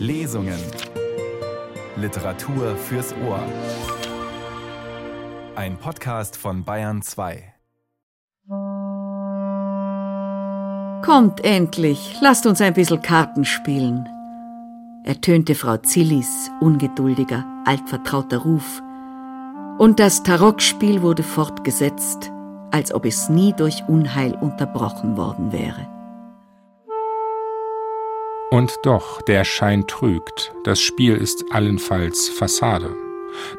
Lesungen. Literatur fürs Ohr. Ein Podcast von Bayern 2. Kommt endlich, lasst uns ein bisschen Karten spielen. ertönte Frau Zillis ungeduldiger, altvertrauter Ruf. Und das Tarockspiel wurde fortgesetzt, als ob es nie durch Unheil unterbrochen worden wäre. Und doch, der Schein trügt, das Spiel ist allenfalls Fassade.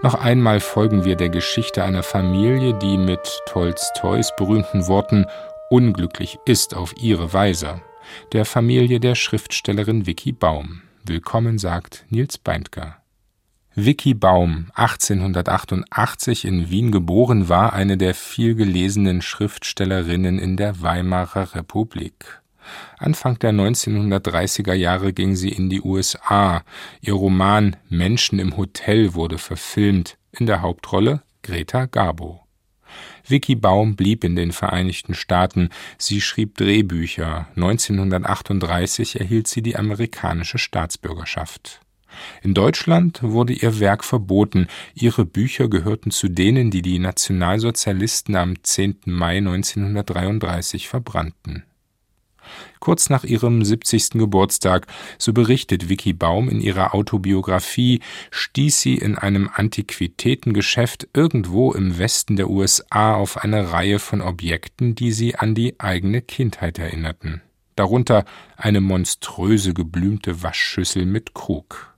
Noch einmal folgen wir der Geschichte einer Familie, die mit Tolstois berühmten Worten unglücklich ist auf ihre Weise, der Familie der Schriftstellerin Vicky Baum. Willkommen sagt Nils Beindker. Vicky Baum, 1888 in Wien geboren, war eine der vielgelesenen Schriftstellerinnen in der Weimarer Republik. Anfang der 1930er Jahre ging sie in die USA. Ihr Roman Menschen im Hotel wurde verfilmt, in der Hauptrolle Greta Garbo. Vicky Baum blieb in den Vereinigten Staaten. Sie schrieb Drehbücher. 1938 erhielt sie die amerikanische Staatsbürgerschaft. In Deutschland wurde ihr Werk verboten, ihre Bücher gehörten zu denen, die die Nationalsozialisten am 10. Mai 1933 verbrannten. Kurz nach ihrem 70. Geburtstag, so berichtet Vicky Baum in ihrer Autobiografie, stieß sie in einem Antiquitätengeschäft irgendwo im Westen der USA auf eine Reihe von Objekten, die sie an die eigene Kindheit erinnerten. Darunter eine monströse geblümte Waschschüssel mit Krug.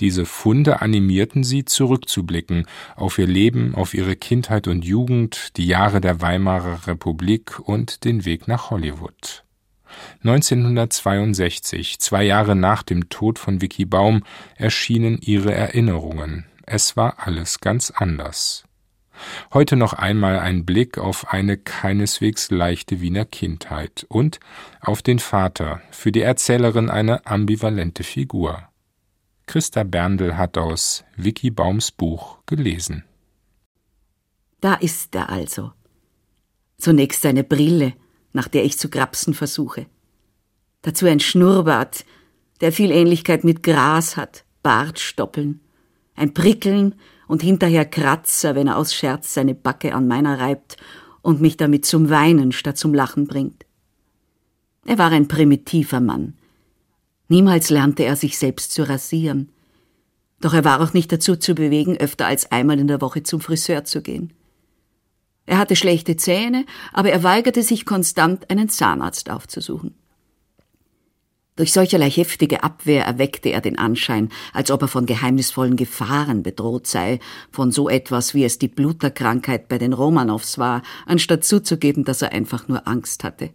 Diese Funde animierten sie, zurückzublicken auf ihr Leben, auf ihre Kindheit und Jugend, die Jahre der Weimarer Republik und den Weg nach Hollywood. 1962, zwei Jahre nach dem Tod von Vicky Baum, erschienen ihre Erinnerungen. Es war alles ganz anders. Heute noch einmal ein Blick auf eine keineswegs leichte Wiener Kindheit und auf den Vater, für die Erzählerin eine ambivalente Figur. Christa Berndl hat aus Vicky Baums Buch gelesen. Da ist er also. Zunächst seine Brille, nach der ich zu grapsen versuche. Dazu ein Schnurrbart, der viel Ähnlichkeit mit Gras hat, Bartstoppeln, ein Prickeln und hinterher Kratzer, wenn er aus Scherz seine Backe an meiner reibt und mich damit zum Weinen statt zum Lachen bringt. Er war ein primitiver Mann, Niemals lernte er sich selbst zu rasieren. Doch er war auch nicht dazu zu bewegen, öfter als einmal in der Woche zum Friseur zu gehen. Er hatte schlechte Zähne, aber er weigerte sich konstant, einen Zahnarzt aufzusuchen. Durch solcherlei heftige Abwehr erweckte er den Anschein, als ob er von geheimnisvollen Gefahren bedroht sei, von so etwas, wie es die Bluterkrankheit bei den Romanows war, anstatt zuzugeben, dass er einfach nur Angst hatte.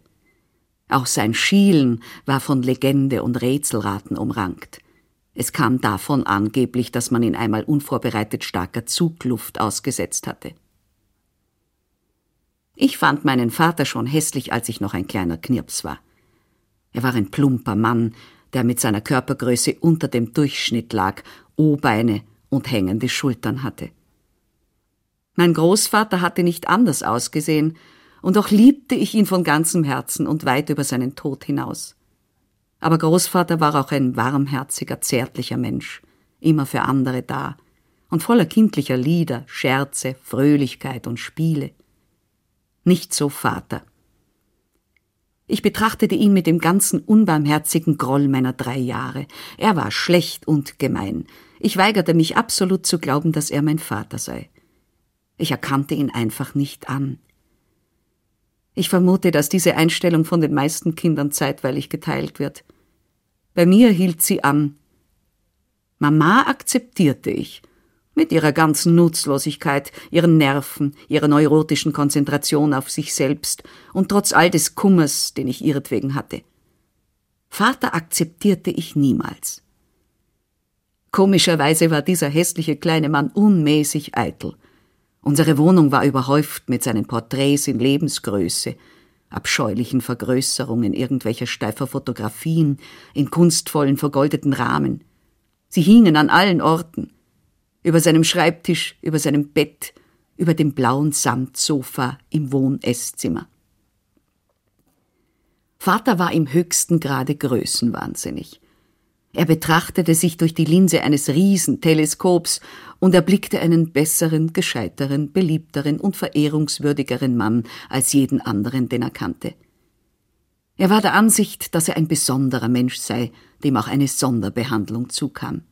Auch sein Schielen war von Legende und Rätselraten umrankt. Es kam davon angeblich, dass man ihn einmal unvorbereitet starker Zugluft ausgesetzt hatte. Ich fand meinen Vater schon hässlich, als ich noch ein kleiner Knirps war. Er war ein plumper Mann, der mit seiner Körpergröße unter dem Durchschnitt lag, O-Beine und hängende Schultern hatte. Mein Großvater hatte nicht anders ausgesehen, und doch liebte ich ihn von ganzem Herzen und weit über seinen Tod hinaus. Aber Großvater war auch ein warmherziger, zärtlicher Mensch, immer für andere da und voller kindlicher Lieder, Scherze, Fröhlichkeit und Spiele. Nicht so Vater. Ich betrachtete ihn mit dem ganzen unbarmherzigen Groll meiner drei Jahre. Er war schlecht und gemein. Ich weigerte mich absolut zu glauben, dass er mein Vater sei. Ich erkannte ihn einfach nicht an. Ich vermute, dass diese Einstellung von den meisten Kindern zeitweilig geteilt wird. Bei mir hielt sie an. Mama akzeptierte ich, mit ihrer ganzen Nutzlosigkeit, ihren Nerven, ihrer neurotischen Konzentration auf sich selbst und trotz all des Kummers, den ich ihretwegen hatte. Vater akzeptierte ich niemals. Komischerweise war dieser hässliche kleine Mann unmäßig eitel – Unsere Wohnung war überhäuft mit seinen Porträts in Lebensgröße, abscheulichen Vergrößerungen irgendwelcher steifer Fotografien in kunstvollen vergoldeten Rahmen. Sie hingen an allen Orten, über seinem Schreibtisch, über seinem Bett, über dem blauen Samtsofa im Wohn-Esszimmer. Vater war im höchsten Grade größenwahnsinnig. Er betrachtete sich durch die Linse eines Riesenteleskops und erblickte einen besseren, gescheiteren, beliebteren und verehrungswürdigeren Mann als jeden anderen, den er kannte. Er war der Ansicht, dass er ein besonderer Mensch sei, dem auch eine Sonderbehandlung zukam.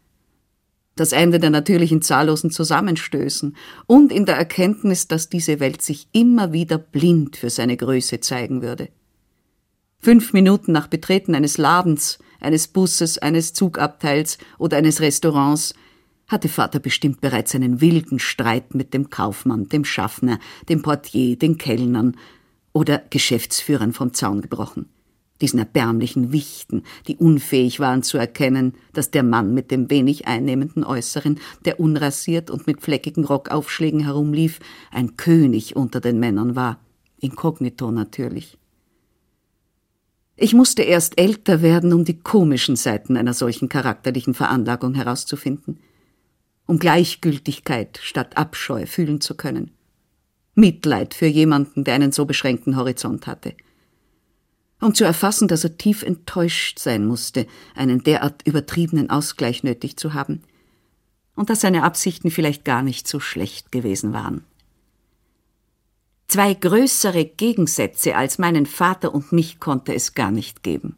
Das Ende der natürlichen zahllosen Zusammenstößen und in der Erkenntnis, dass diese Welt sich immer wieder blind für seine Größe zeigen würde. Fünf Minuten nach Betreten eines Ladens, eines Busses, eines Zugabteils oder eines Restaurants hatte Vater bestimmt bereits einen wilden Streit mit dem Kaufmann, dem Schaffner, dem Portier, den Kellnern oder Geschäftsführern vom Zaun gebrochen. Diesen erbärmlichen Wichten, die unfähig waren zu erkennen, dass der Mann mit dem wenig einnehmenden Äußeren, der unrasiert und mit fleckigen Rockaufschlägen herumlief, ein König unter den Männern war. Inkognito natürlich. Ich musste erst älter werden, um die komischen Seiten einer solchen charakterlichen Veranlagung herauszufinden, um Gleichgültigkeit statt Abscheu fühlen zu können, Mitleid für jemanden, der einen so beschränkten Horizont hatte, um zu erfassen, dass er tief enttäuscht sein musste, einen derart übertriebenen Ausgleich nötig zu haben, und dass seine Absichten vielleicht gar nicht so schlecht gewesen waren. Zwei größere Gegensätze als meinen Vater und mich konnte es gar nicht geben.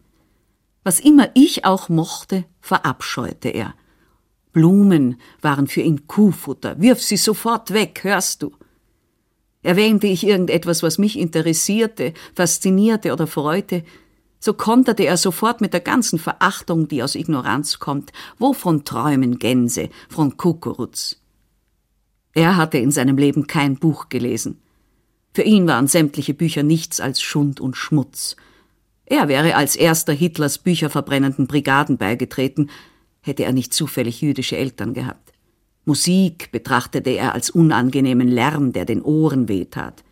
Was immer ich auch mochte, verabscheute er. Blumen waren für ihn Kuhfutter. Wirf sie sofort weg, hörst du? Erwähnte ich irgendetwas, was mich interessierte, faszinierte oder freute, so konterte er sofort mit der ganzen Verachtung, die aus Ignoranz kommt. Wovon träumen Gänse, von Kukuruz? Er hatte in seinem Leben kein Buch gelesen. Für ihn waren sämtliche Bücher nichts als Schund und Schmutz. Er wäre als erster Hitlers bücherverbrennenden Brigaden beigetreten, hätte er nicht zufällig jüdische Eltern gehabt. Musik betrachtete er als unangenehmen Lärm, der den Ohren wehtat.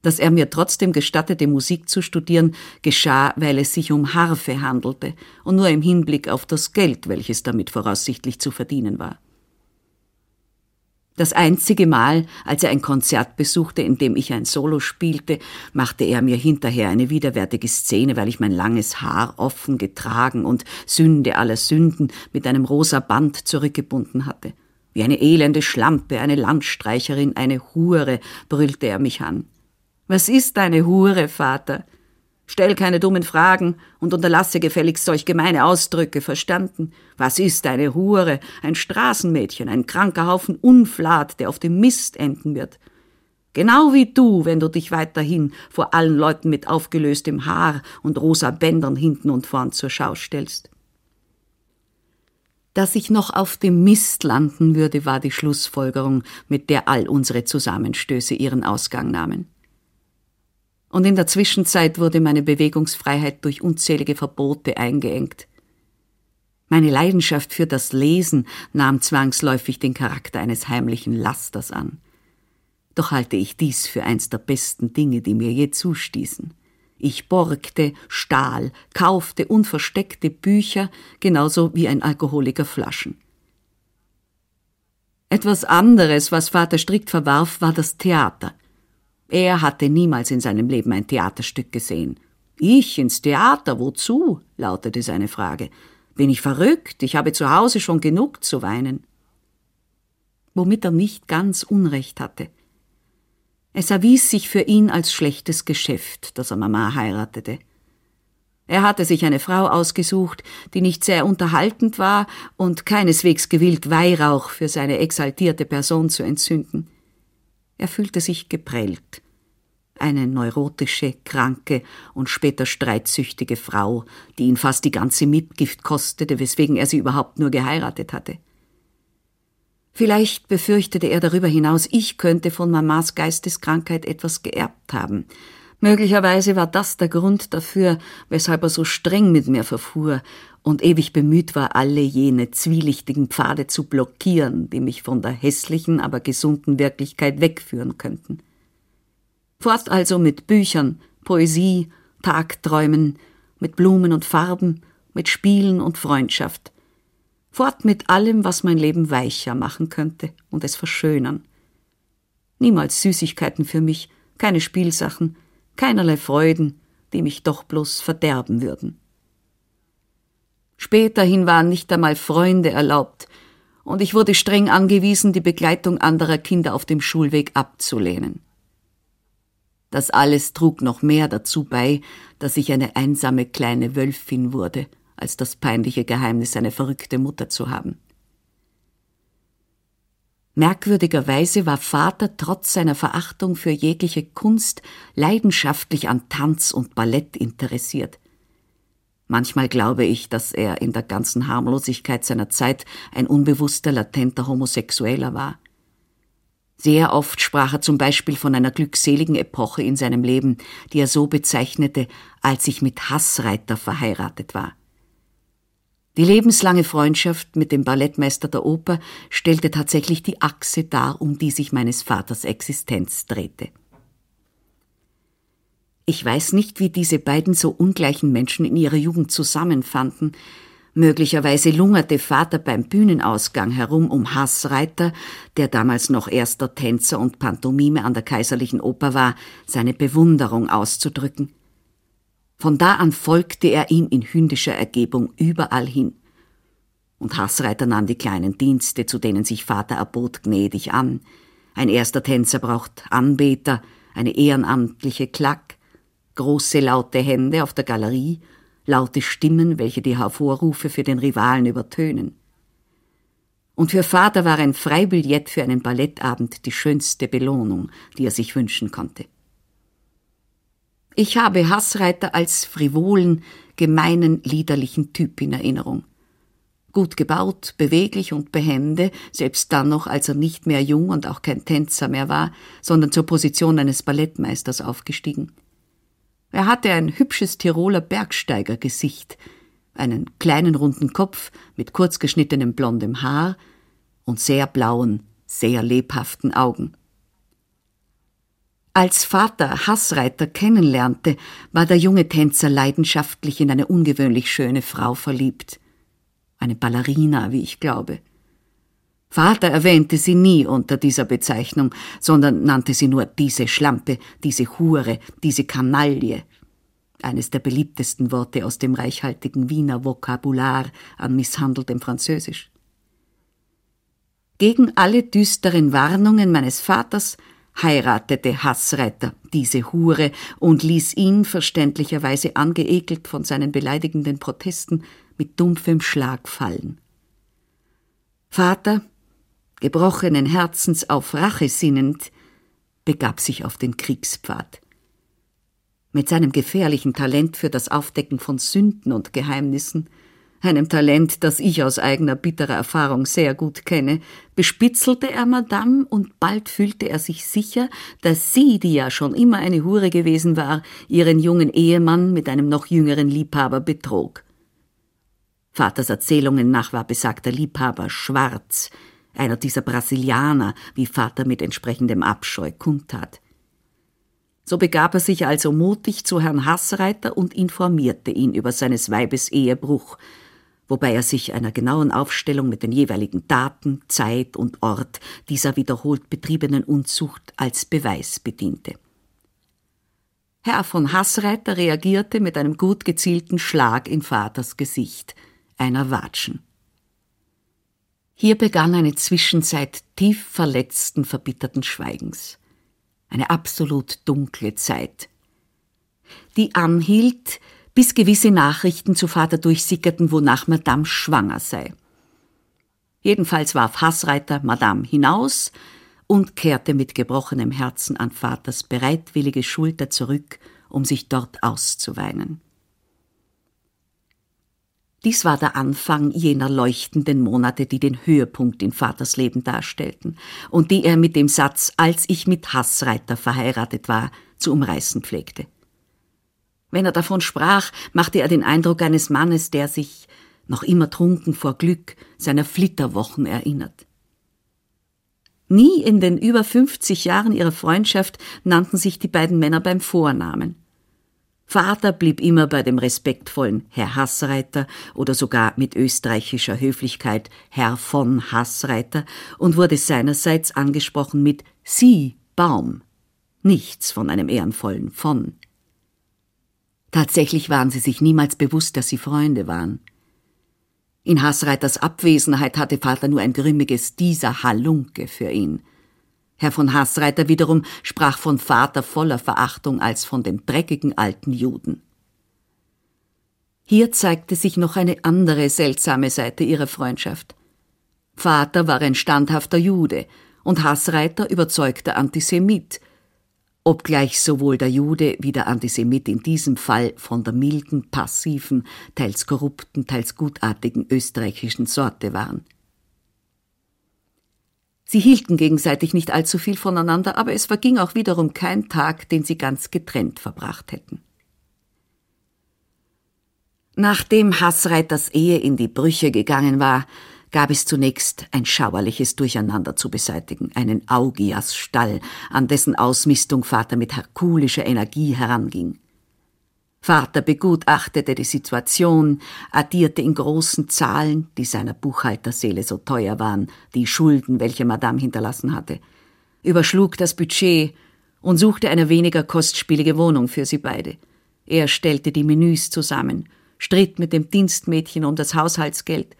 Dass er mir trotzdem gestattete, Musik zu studieren, geschah, weil es sich um Harfe handelte und nur im Hinblick auf das Geld, welches damit voraussichtlich zu verdienen war. Das einzige Mal, als er ein Konzert besuchte, in dem ich ein Solo spielte, machte er mir hinterher eine widerwärtige Szene, weil ich mein langes Haar offen getragen und Sünde aller Sünden mit einem rosa Band zurückgebunden hatte. Wie eine elende Schlampe, eine Landstreicherin, eine Hure, brüllte er mich an. Was ist eine Hure, Vater? Stell keine dummen Fragen und unterlasse gefälligst solch gemeine Ausdrücke, verstanden? Was ist eine Hure, ein Straßenmädchen, ein kranker Haufen Unflat, der auf dem Mist enden wird? Genau wie du, wenn du dich weiterhin vor allen Leuten mit aufgelöstem Haar und rosa Bändern hinten und vorn zur Schau stellst. Dass ich noch auf dem Mist landen würde, war die Schlussfolgerung, mit der all unsere Zusammenstöße ihren Ausgang nahmen und in der Zwischenzeit wurde meine Bewegungsfreiheit durch unzählige Verbote eingeengt. Meine Leidenschaft für das Lesen nahm zwangsläufig den Charakter eines heimlichen Lasters an. Doch halte ich dies für eins der besten Dinge, die mir je zustießen. Ich borgte, stahl, kaufte und versteckte Bücher, genauso wie ein Alkoholiker Flaschen. Etwas anderes, was Vater strikt verwarf, war das Theater. Er hatte niemals in seinem Leben ein Theaterstück gesehen. Ich ins Theater, wozu? lautete seine Frage. Bin ich verrückt? Ich habe zu Hause schon genug zu weinen. Womit er nicht ganz Unrecht hatte. Es erwies sich für ihn als schlechtes Geschäft, dass er Mama heiratete. Er hatte sich eine Frau ausgesucht, die nicht sehr unterhaltend war und keineswegs gewillt, Weihrauch für seine exaltierte Person zu entzünden. Er fühlte sich geprellt. Eine neurotische, kranke und später streitsüchtige Frau, die ihn fast die ganze Mitgift kostete, weswegen er sie überhaupt nur geheiratet hatte. Vielleicht befürchtete er darüber hinaus, ich könnte von Mamas Geisteskrankheit etwas geerbt haben. Möglicherweise war das der Grund dafür, weshalb er so streng mit mir verfuhr und ewig bemüht war, alle jene zwielichtigen Pfade zu blockieren, die mich von der hässlichen, aber gesunden Wirklichkeit wegführen könnten. Fort also mit Büchern, Poesie, Tagträumen, mit Blumen und Farben, mit Spielen und Freundschaft. Fort mit allem, was mein Leben weicher machen könnte und es verschönern. Niemals Süßigkeiten für mich, keine Spielsachen, keinerlei Freuden, die mich doch bloß verderben würden. Späterhin waren nicht einmal Freunde erlaubt, und ich wurde streng angewiesen, die Begleitung anderer Kinder auf dem Schulweg abzulehnen. Das alles trug noch mehr dazu bei, dass ich eine einsame kleine Wölfin wurde, als das peinliche Geheimnis, eine verrückte Mutter zu haben. Merkwürdigerweise war Vater trotz seiner Verachtung für jegliche Kunst leidenschaftlich an Tanz und Ballett interessiert. Manchmal glaube ich, dass er in der ganzen Harmlosigkeit seiner Zeit ein unbewusster, latenter Homosexueller war. Sehr oft sprach er zum Beispiel von einer glückseligen Epoche in seinem Leben, die er so bezeichnete, als ich mit Hassreiter verheiratet war. Die lebenslange Freundschaft mit dem Ballettmeister der Oper stellte tatsächlich die Achse dar, um die sich meines Vaters Existenz drehte. Ich weiß nicht, wie diese beiden so ungleichen Menschen in ihrer Jugend zusammenfanden. Möglicherweise lungerte Vater beim Bühnenausgang herum, um Hassreiter, der damals noch erster Tänzer und Pantomime an der Kaiserlichen Oper war, seine Bewunderung auszudrücken. Von da an folgte er ihm in hündischer Ergebung überall hin. Und Hassreiter nahm die kleinen Dienste, zu denen sich Vater erbot, gnädig an. Ein erster Tänzer braucht Anbeter, eine ehrenamtliche Klack, große laute Hände auf der Galerie, laute Stimmen, welche die Hervorrufe für den Rivalen übertönen. Und für Vater war ein Freibillett für einen Ballettabend die schönste Belohnung, die er sich wünschen konnte. Ich habe Hassreiter als frivolen, gemeinen, liederlichen Typ in Erinnerung. Gut gebaut, beweglich und behende, selbst dann noch, als er nicht mehr jung und auch kein Tänzer mehr war, sondern zur Position eines Ballettmeisters aufgestiegen. Er hatte ein hübsches Tiroler Bergsteigergesicht, einen kleinen runden Kopf mit kurz geschnittenem blondem Haar und sehr blauen, sehr lebhaften Augen. Als Vater Hassreiter kennenlernte, war der junge Tänzer leidenschaftlich in eine ungewöhnlich schöne Frau verliebt. Eine Ballerina, wie ich glaube. Vater erwähnte sie nie unter dieser Bezeichnung, sondern nannte sie nur diese Schlampe, diese Hure, diese Kanaille. Eines der beliebtesten Worte aus dem reichhaltigen Wiener Vokabular an misshandeltem Französisch. Gegen alle düsteren Warnungen meines Vaters heiratete Hassreiter diese Hure und ließ ihn, verständlicherweise angeekelt von seinen beleidigenden Protesten, mit dumpfem Schlag fallen. Vater, gebrochenen Herzens auf Rache sinnend, begab sich auf den Kriegspfad. Mit seinem gefährlichen Talent für das Aufdecken von Sünden und Geheimnissen einem Talent, das ich aus eigener bitterer Erfahrung sehr gut kenne, bespitzelte er Madame und bald fühlte er sich sicher, dass sie, die ja schon immer eine Hure gewesen war, ihren jungen Ehemann mit einem noch jüngeren Liebhaber betrog. Vaters Erzählungen nach war besagter Liebhaber schwarz, einer dieser Brasilianer, wie Vater mit entsprechendem Abscheu kundtat. So begab er sich also mutig zu Herrn Hassreiter und informierte ihn über seines Weibes Ehebruch, wobei er sich einer genauen Aufstellung mit den jeweiligen Daten, Zeit und Ort dieser wiederholt betriebenen Unzucht als Beweis bediente. Herr von Hassreiter reagierte mit einem gut gezielten Schlag in Vaters Gesicht, einer Watschen. Hier begann eine Zwischenzeit tief verletzten, verbitterten Schweigens. Eine absolut dunkle Zeit. Die anhielt, bis gewisse Nachrichten zu Vater durchsickerten, wonach Madame schwanger sei. Jedenfalls warf Hassreiter Madame hinaus und kehrte mit gebrochenem Herzen an Vaters bereitwillige Schulter zurück, um sich dort auszuweinen. Dies war der Anfang jener leuchtenden Monate, die den Höhepunkt in Vaters Leben darstellten und die er mit dem Satz, als ich mit Hassreiter verheiratet war, zu umreißen pflegte. Wenn er davon sprach, machte er den Eindruck eines Mannes, der sich, noch immer trunken vor Glück, seiner Flitterwochen erinnert. Nie in den über 50 Jahren ihrer Freundschaft nannten sich die beiden Männer beim Vornamen. Vater blieb immer bei dem respektvollen Herr Hassreiter oder sogar mit österreichischer Höflichkeit Herr von Hassreiter und wurde seinerseits angesprochen mit Sie, Baum. Nichts von einem ehrenvollen von. Tatsächlich waren sie sich niemals bewusst, dass sie Freunde waren. In Hassreiters Abwesenheit hatte Vater nur ein grimmiges dieser Halunke für ihn. Herr von Hassreiter wiederum sprach von Vater voller Verachtung als von dem dreckigen alten Juden. Hier zeigte sich noch eine andere seltsame Seite ihrer Freundschaft. Vater war ein standhafter Jude und Hassreiter überzeugter Antisemit, obgleich sowohl der Jude wie der Antisemit in diesem Fall von der milden, passiven, teils korrupten, teils gutartigen österreichischen Sorte waren. Sie hielten gegenseitig nicht allzu viel voneinander, aber es verging auch wiederum kein Tag, den sie ganz getrennt verbracht hätten. Nachdem Hassreiters Ehe in die Brüche gegangen war, gab es zunächst ein schauerliches Durcheinander zu beseitigen, einen Augiasstall, an dessen Ausmistung Vater mit herkulischer Energie heranging. Vater begutachtete die Situation, addierte in großen Zahlen, die seiner Buchhalterseele so teuer waren, die Schulden, welche Madame hinterlassen hatte, überschlug das Budget und suchte eine weniger kostspielige Wohnung für sie beide. Er stellte die Menüs zusammen, stritt mit dem Dienstmädchen um das Haushaltsgeld,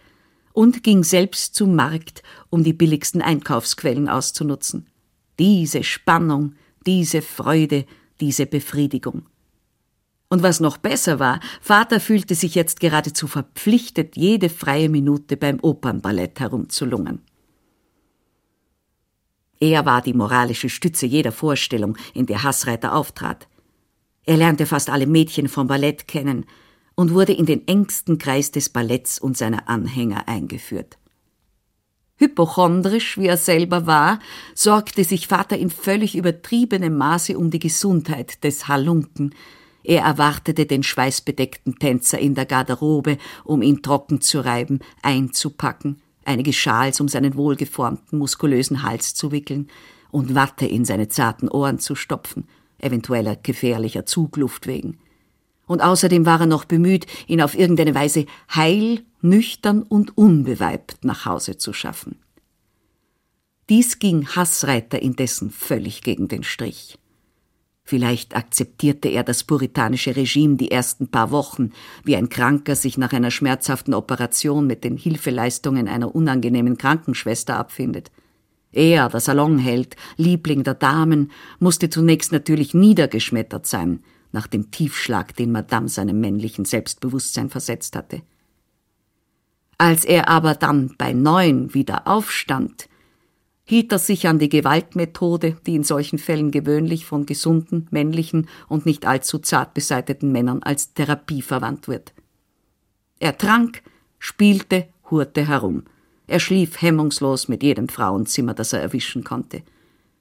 und ging selbst zum Markt, um die billigsten Einkaufsquellen auszunutzen. Diese Spannung, diese Freude, diese Befriedigung. Und was noch besser war, Vater fühlte sich jetzt geradezu verpflichtet, jede freie Minute beim Opernballett herumzulungern. Er war die moralische Stütze jeder Vorstellung, in der Hassreiter auftrat. Er lernte fast alle Mädchen vom Ballett kennen, und wurde in den engsten Kreis des Balletts und seiner Anhänger eingeführt. Hypochondrisch, wie er selber war, sorgte sich Vater in völlig übertriebenem Maße um die Gesundheit des Halunken. Er erwartete den schweißbedeckten Tänzer in der Garderobe, um ihn trocken zu reiben, einzupacken, einige Schals um seinen wohlgeformten, muskulösen Hals zu wickeln und Watte in seine zarten Ohren zu stopfen, eventueller gefährlicher Zugluft wegen und außerdem war er noch bemüht, ihn auf irgendeine Weise heil, nüchtern und unbeweibt nach Hause zu schaffen. Dies ging Hassreiter indessen völlig gegen den Strich. Vielleicht akzeptierte er das puritanische Regime die ersten paar Wochen, wie ein Kranker sich nach einer schmerzhaften Operation mit den Hilfeleistungen einer unangenehmen Krankenschwester abfindet. Er, der Salonheld, Liebling der Damen, musste zunächst natürlich niedergeschmettert sein, nach dem Tiefschlag, den Madame seinem männlichen Selbstbewusstsein versetzt hatte. Als er aber dann bei neun wieder aufstand, hielt er sich an die Gewaltmethode, die in solchen Fällen gewöhnlich von gesunden, männlichen und nicht allzu zart beseiteten Männern als Therapie verwandt wird. Er trank, spielte, hurte herum. Er schlief hemmungslos mit jedem Frauenzimmer, das er erwischen konnte.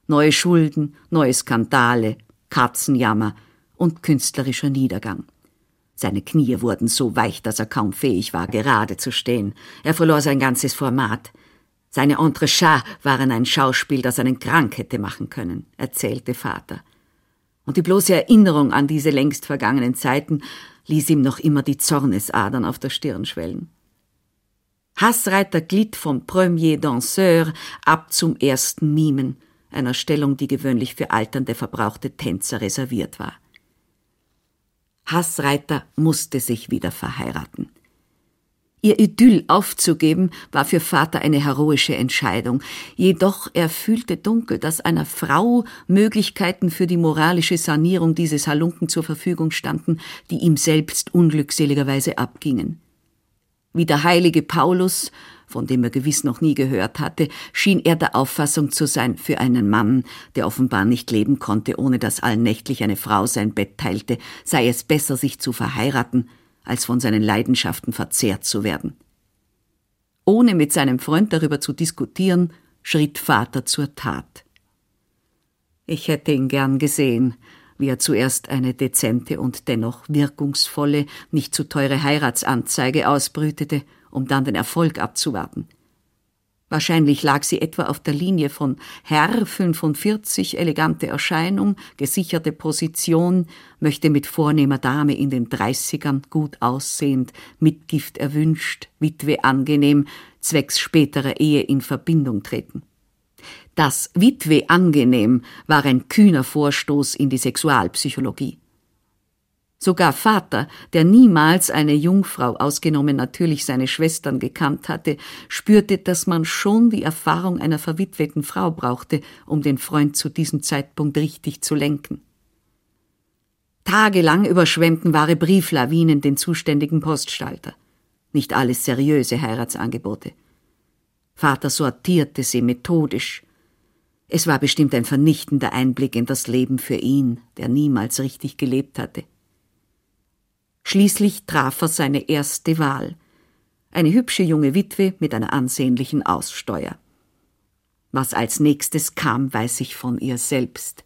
Neue Schulden, neue Skandale, Katzenjammer, und künstlerischer Niedergang. Seine Knie wurden so weich, dass er kaum fähig war, gerade zu stehen. Er verlor sein ganzes Format. Seine Entrechats waren ein Schauspiel, das einen krank hätte machen können, erzählte Vater. Und die bloße Erinnerung an diese längst vergangenen Zeiten ließ ihm noch immer die Zornesadern auf der Stirn schwellen. Hassreiter glitt vom Premier Danseur ab zum ersten Mimen, einer Stellung, die gewöhnlich für alternde verbrauchte Tänzer reserviert war. Hassreiter musste sich wieder verheiraten. Ihr Idyll aufzugeben war für Vater eine heroische Entscheidung, jedoch er fühlte dunkel, dass einer Frau Möglichkeiten für die moralische Sanierung dieses Halunken zur Verfügung standen, die ihm selbst unglückseligerweise abgingen. Wie der heilige Paulus von dem er gewiss noch nie gehört hatte, schien er der Auffassung zu sein, für einen Mann, der offenbar nicht leben konnte, ohne dass allnächtlich eine Frau sein Bett teilte, sei es besser, sich zu verheiraten, als von seinen Leidenschaften verzehrt zu werden. Ohne mit seinem Freund darüber zu diskutieren, schritt Vater zur Tat. Ich hätte ihn gern gesehen, wie er zuerst eine dezente und dennoch wirkungsvolle, nicht zu teure Heiratsanzeige ausbrütete um dann den Erfolg abzuwarten. Wahrscheinlich lag sie etwa auf der Linie von Herr 45, elegante Erscheinung, gesicherte Position, möchte mit vornehmer Dame in den Dreißigern gut aussehend, Mitgift erwünscht, Witwe angenehm, zwecks späterer Ehe in Verbindung treten. Das Witwe angenehm war ein kühner Vorstoß in die Sexualpsychologie. Sogar Vater, der niemals eine Jungfrau, ausgenommen natürlich seine Schwestern, gekannt hatte, spürte, dass man schon die Erfahrung einer verwitweten Frau brauchte, um den Freund zu diesem Zeitpunkt richtig zu lenken. Tagelang überschwemmten wahre Brieflawinen den zuständigen Poststalter. Nicht alles seriöse Heiratsangebote. Vater sortierte sie methodisch. Es war bestimmt ein vernichtender Einblick in das Leben für ihn, der niemals richtig gelebt hatte. Schließlich traf er seine erste Wahl. Eine hübsche junge Witwe mit einer ansehnlichen Aussteuer. Was als nächstes kam, weiß ich von ihr selbst.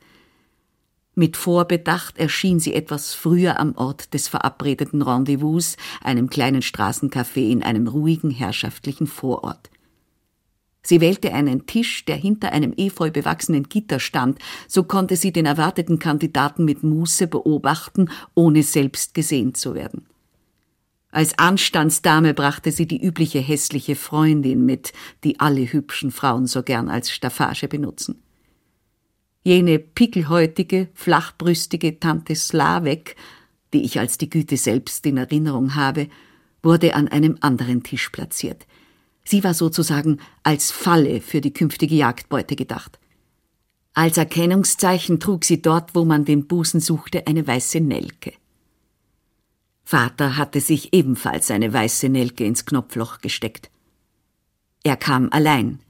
Mit Vorbedacht erschien sie etwas früher am Ort des verabredeten Rendezvous, einem kleinen Straßencafé in einem ruhigen, herrschaftlichen Vorort. Sie wählte einen Tisch, der hinter einem efeu bewachsenen Gitter stand, so konnte sie den erwarteten Kandidaten mit Muße beobachten, ohne selbst gesehen zu werden. Als Anstandsdame brachte sie die übliche hässliche Freundin mit, die alle hübschen Frauen so gern als Staffage benutzen. Jene pickelhäutige, flachbrüstige Tante Slavek, die ich als die Güte selbst in Erinnerung habe, wurde an einem anderen Tisch platziert. Sie war sozusagen als Falle für die künftige Jagdbeute gedacht. Als Erkennungszeichen trug sie dort, wo man den Busen suchte, eine weiße Nelke. Vater hatte sich ebenfalls eine weiße Nelke ins Knopfloch gesteckt. Er kam allein,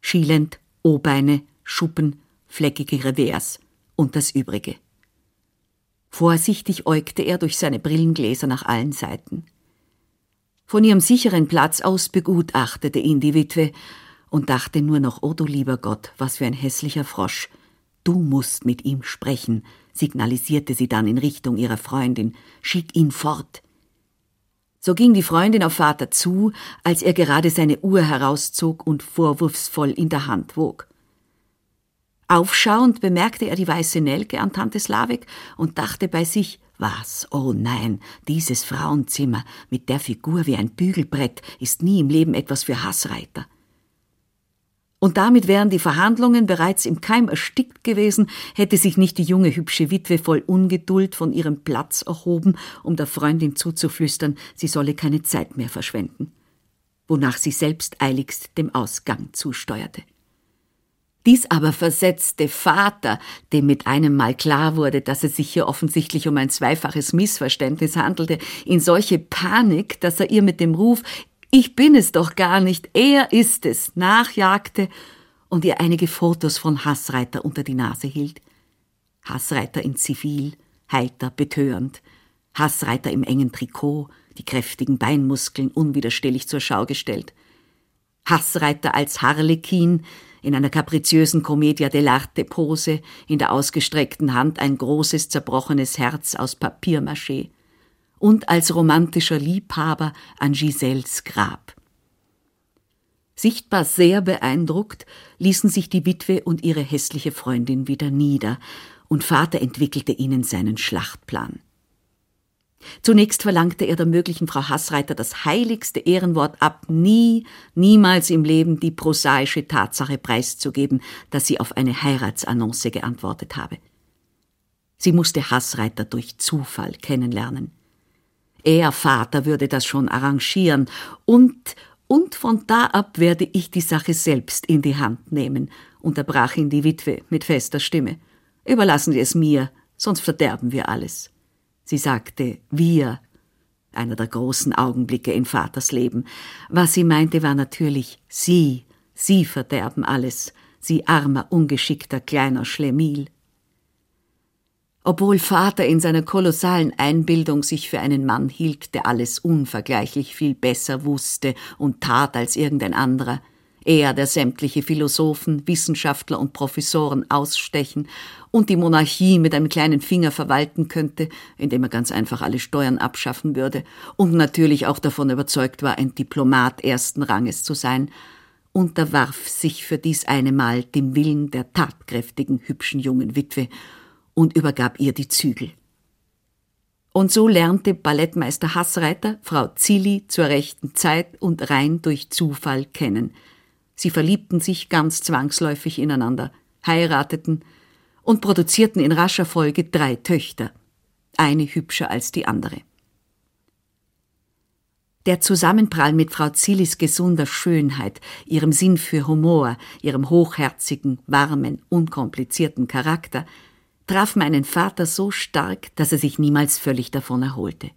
schielend, O-Beine, Schuppen, fleckige Revers und das Übrige. Vorsichtig äugte er durch seine Brillengläser nach allen Seiten. Von ihrem sicheren Platz aus begutachtete ihn die Witwe und dachte nur noch, du lieber Gott, was für ein hässlicher Frosch. Du musst mit ihm sprechen, signalisierte sie dann in Richtung ihrer Freundin. Schick ihn fort. So ging die Freundin auf Vater zu, als er gerade seine Uhr herauszog und vorwurfsvoll in der Hand wog. Aufschauend bemerkte er die weiße Nelke an Tante Slavik und dachte bei sich, was? Oh nein, dieses Frauenzimmer mit der Figur wie ein Bügelbrett ist nie im Leben etwas für Hassreiter. Und damit wären die Verhandlungen bereits im Keim erstickt gewesen, hätte sich nicht die junge hübsche Witwe voll Ungeduld von ihrem Platz erhoben, um der Freundin zuzuflüstern, sie solle keine Zeit mehr verschwenden, wonach sie selbst eiligst dem Ausgang zusteuerte. Dies aber versetzte Vater, dem mit einem Mal klar wurde, dass es sich hier offensichtlich um ein zweifaches Missverständnis handelte, in solche Panik, dass er ihr mit dem Ruf Ich bin es doch gar nicht, er ist es, nachjagte und ihr einige Fotos von Hassreiter unter die Nase hielt. Hassreiter in Zivil, heiter, betörend, Hassreiter im engen Trikot, die kräftigen Beinmuskeln unwiderstehlich zur Schau gestellt, Hassreiter als Harlekin, in einer kapriziösen Commedia dell'arte Pose, in der ausgestreckten Hand ein großes zerbrochenes Herz aus Papiermaché und als romantischer Liebhaber an Giselles Grab. Sichtbar sehr beeindruckt ließen sich die Witwe und ihre hässliche Freundin wieder nieder, und Vater entwickelte ihnen seinen Schlachtplan. Zunächst verlangte er der möglichen Frau Hassreiter das heiligste Ehrenwort ab, nie, niemals im Leben die prosaische Tatsache preiszugeben, dass sie auf eine Heiratsannonce geantwortet habe. Sie musste Hassreiter durch Zufall kennenlernen. Er, Vater, würde das schon arrangieren und, und von da ab werde ich die Sache selbst in die Hand nehmen, unterbrach ihn die Witwe mit fester Stimme. Überlassen Sie es mir, sonst verderben wir alles. Sie sagte wir, einer der großen Augenblicke in Vaters Leben. Was sie meinte, war natürlich sie, sie verderben alles, sie armer, ungeschickter, kleiner Schlemiel. Obwohl Vater in seiner kolossalen Einbildung sich für einen Mann hielt, der alles unvergleichlich viel besser wusste und tat als irgendein anderer, er, der sämtliche Philosophen, Wissenschaftler und Professoren ausstechen und die Monarchie mit einem kleinen Finger verwalten könnte, indem er ganz einfach alle Steuern abschaffen würde und natürlich auch davon überzeugt war, ein Diplomat ersten Ranges zu sein, unterwarf sich für dies eine Mal dem Willen der tatkräftigen, hübschen jungen Witwe und übergab ihr die Zügel. Und so lernte Ballettmeister Hassreiter Frau Zilli zur rechten Zeit und rein durch Zufall kennen – Sie verliebten sich ganz zwangsläufig ineinander, heirateten und produzierten in rascher Folge drei Töchter. eine hübscher als die andere. Der Zusammenprall mit Frau Zillis gesunder Schönheit, ihrem Sinn für Humor, ihrem hochherzigen, warmen, unkomplizierten Charakter traf meinen Vater so stark, dass er sich niemals völlig davon erholte.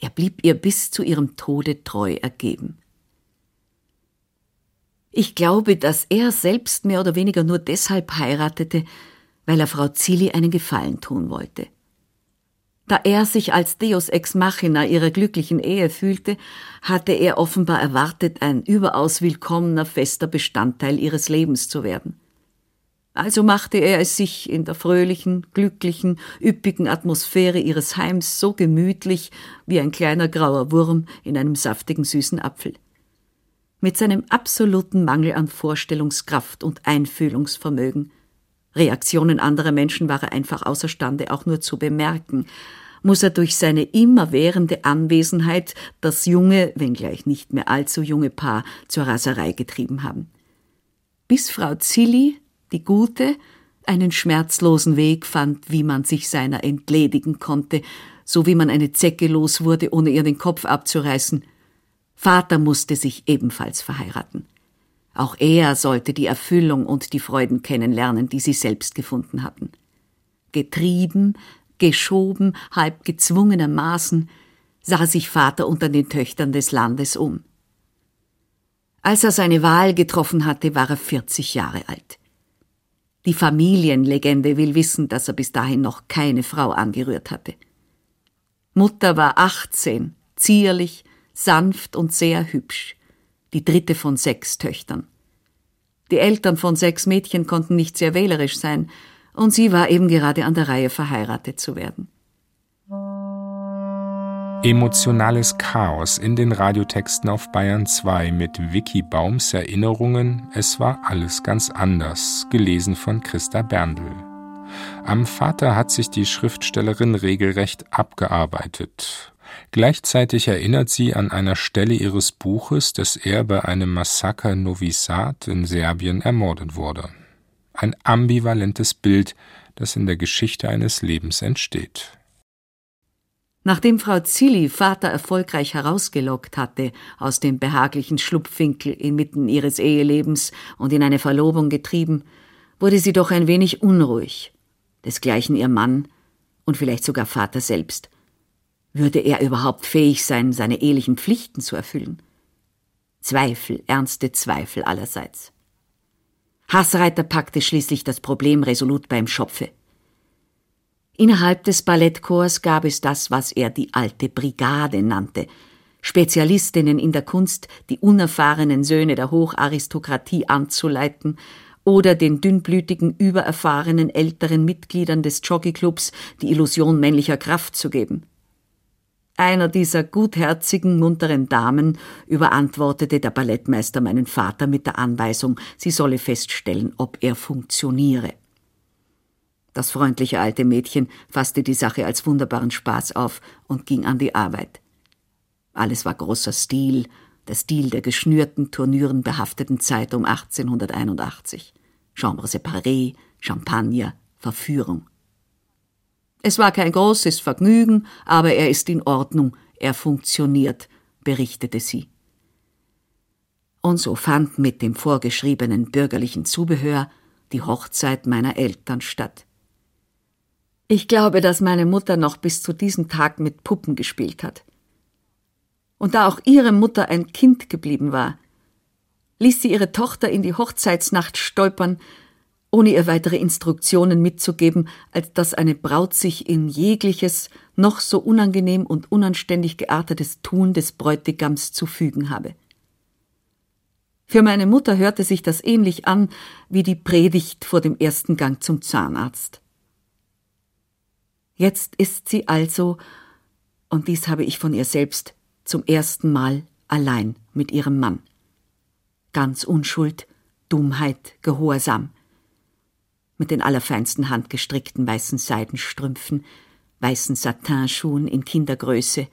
Er blieb ihr bis zu ihrem Tode treu ergeben. Ich glaube, dass er selbst mehr oder weniger nur deshalb heiratete, weil er Frau Zilli einen Gefallen tun wollte. Da er sich als Deus ex machina ihrer glücklichen Ehe fühlte, hatte er offenbar erwartet, ein überaus willkommener fester Bestandteil ihres Lebens zu werden. Also machte er es sich in der fröhlichen, glücklichen, üppigen Atmosphäre ihres Heims so gemütlich wie ein kleiner grauer Wurm in einem saftigen süßen Apfel. Mit seinem absoluten Mangel an Vorstellungskraft und Einfühlungsvermögen Reaktionen anderer Menschen war er einfach außerstande auch nur zu bemerken, muss er durch seine immerwährende Anwesenheit das junge, wenngleich nicht mehr allzu junge Paar zur Raserei getrieben haben. Bis Frau Zilli, die Gute, einen schmerzlosen Weg fand, wie man sich seiner entledigen konnte, so wie man eine Zecke los wurde, ohne ihr den Kopf abzureißen. Vater musste sich ebenfalls verheiraten. Auch er sollte die Erfüllung und die Freuden kennenlernen, die sie selbst gefunden hatten. Getrieben, geschoben, halb gezwungenermaßen sah sich Vater unter den Töchtern des Landes um. Als er seine Wahl getroffen hatte, war er 40 Jahre alt. Die Familienlegende will wissen, dass er bis dahin noch keine Frau angerührt hatte. Mutter war 18, zierlich, sanft und sehr hübsch die dritte von sechs Töchtern. Die Eltern von sechs Mädchen konnten nicht sehr wählerisch sein, und sie war eben gerade an der Reihe, verheiratet zu werden. Emotionales Chaos in den Radiotexten auf Bayern 2 mit Vicky Baums Erinnerungen Es war alles ganz anders, gelesen von Christa Berndl. Am Vater hat sich die Schriftstellerin regelrecht abgearbeitet. Gleichzeitig erinnert sie an einer Stelle ihres Buches, dass er bei einem Massaker Novi Sad in Serbien ermordet wurde. Ein ambivalentes Bild, das in der Geschichte eines Lebens entsteht. Nachdem Frau Zilli Vater erfolgreich herausgelockt hatte aus dem behaglichen Schlupfwinkel inmitten ihres Ehelebens und in eine Verlobung getrieben, wurde sie doch ein wenig unruhig. Desgleichen ihr Mann und vielleicht sogar Vater selbst. Würde er überhaupt fähig sein, seine ehelichen Pflichten zu erfüllen? Zweifel, ernste Zweifel allerseits. Hassreiter packte schließlich das Problem resolut beim Schopfe. Innerhalb des Ballettchors gab es das, was er die alte Brigade nannte, Spezialistinnen in der Kunst, die unerfahrenen Söhne der Hocharistokratie anzuleiten oder den dünnblütigen, übererfahrenen älteren Mitgliedern des Jockeyclubs die Illusion männlicher Kraft zu geben. Einer dieser gutherzigen, munteren Damen überantwortete der Ballettmeister meinen Vater mit der Anweisung, sie solle feststellen, ob er funktioniere. Das freundliche alte Mädchen fasste die Sache als wunderbaren Spaß auf und ging an die Arbeit. Alles war großer Stil, der Stil der geschnürten, turnürenbehafteten Zeit um 1881. Chambre séparée, Champagner, Verführung. Es war kein großes Vergnügen, aber er ist in Ordnung, er funktioniert, berichtete sie. Und so fand mit dem vorgeschriebenen bürgerlichen Zubehör die Hochzeit meiner Eltern statt. Ich glaube, dass meine Mutter noch bis zu diesem Tag mit Puppen gespielt hat. Und da auch ihre Mutter ein Kind geblieben war, ließ sie ihre Tochter in die Hochzeitsnacht stolpern ohne ihr weitere Instruktionen mitzugeben, als dass eine Braut sich in jegliches, noch so unangenehm und unanständig geartetes Tun des Bräutigams zu fügen habe. Für meine Mutter hörte sich das ähnlich an wie die Predigt vor dem ersten Gang zum Zahnarzt. Jetzt ist sie also, und dies habe ich von ihr selbst, zum ersten Mal allein mit ihrem Mann. Ganz Unschuld, Dummheit, Gehorsam – mit den allerfeinsten handgestrickten weißen Seidenstrümpfen, weißen Satinschuhen in Kindergröße,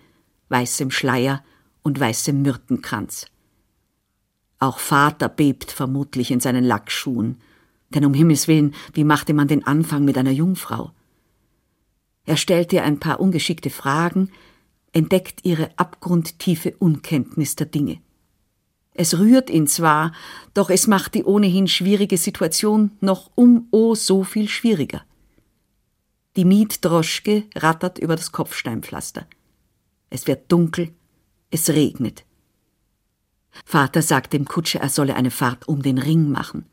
weißem Schleier und weißem Myrtenkranz. Auch Vater bebt vermutlich in seinen Lackschuhen, denn um Himmels willen, wie machte man den Anfang mit einer Jungfrau? Er stellt ihr ein paar ungeschickte Fragen, entdeckt ihre abgrundtiefe Unkenntnis der Dinge. Es rührt ihn zwar, doch es macht die ohnehin schwierige Situation noch um oh so viel schwieriger. Die Mietdroschke rattert über das Kopfsteinpflaster. Es wird dunkel, es regnet. Vater sagt dem Kutscher, er solle eine Fahrt um den Ring machen.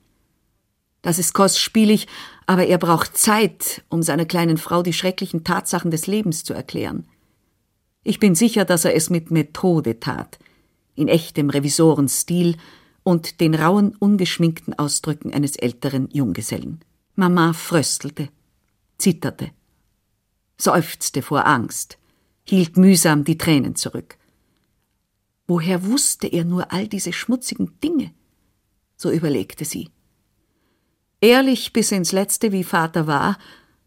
Das ist kostspielig, aber er braucht Zeit, um seiner kleinen Frau die schrecklichen Tatsachen des Lebens zu erklären. Ich bin sicher, dass er es mit Methode tat, in echtem Revisorenstil und den rauen, ungeschminkten Ausdrücken eines älteren Junggesellen. Mama fröstelte, zitterte, seufzte vor Angst, hielt mühsam die Tränen zurück. Woher wusste er nur all diese schmutzigen Dinge? So überlegte sie. Ehrlich bis ins Letzte, wie Vater war,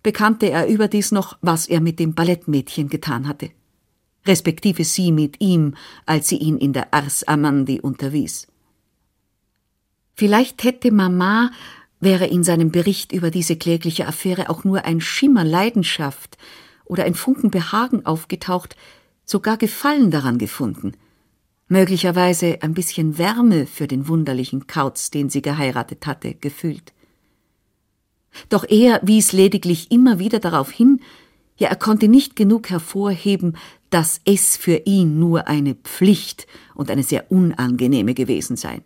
bekannte er überdies noch, was er mit dem Ballettmädchen getan hatte, respektive sie mit ihm, als sie ihn in der Ars Amandi unterwies. Vielleicht hätte Mama, wäre in seinem Bericht über diese klägliche Affäre auch nur ein Schimmer Leidenschaft oder ein Funken Behagen aufgetaucht, sogar Gefallen daran gefunden – möglicherweise ein bisschen Wärme für den wunderlichen Kauz, den sie geheiratet hatte, gefühlt. Doch er wies lediglich immer wieder darauf hin, ja er konnte nicht genug hervorheben, dass es für ihn nur eine Pflicht und eine sehr unangenehme gewesen sei.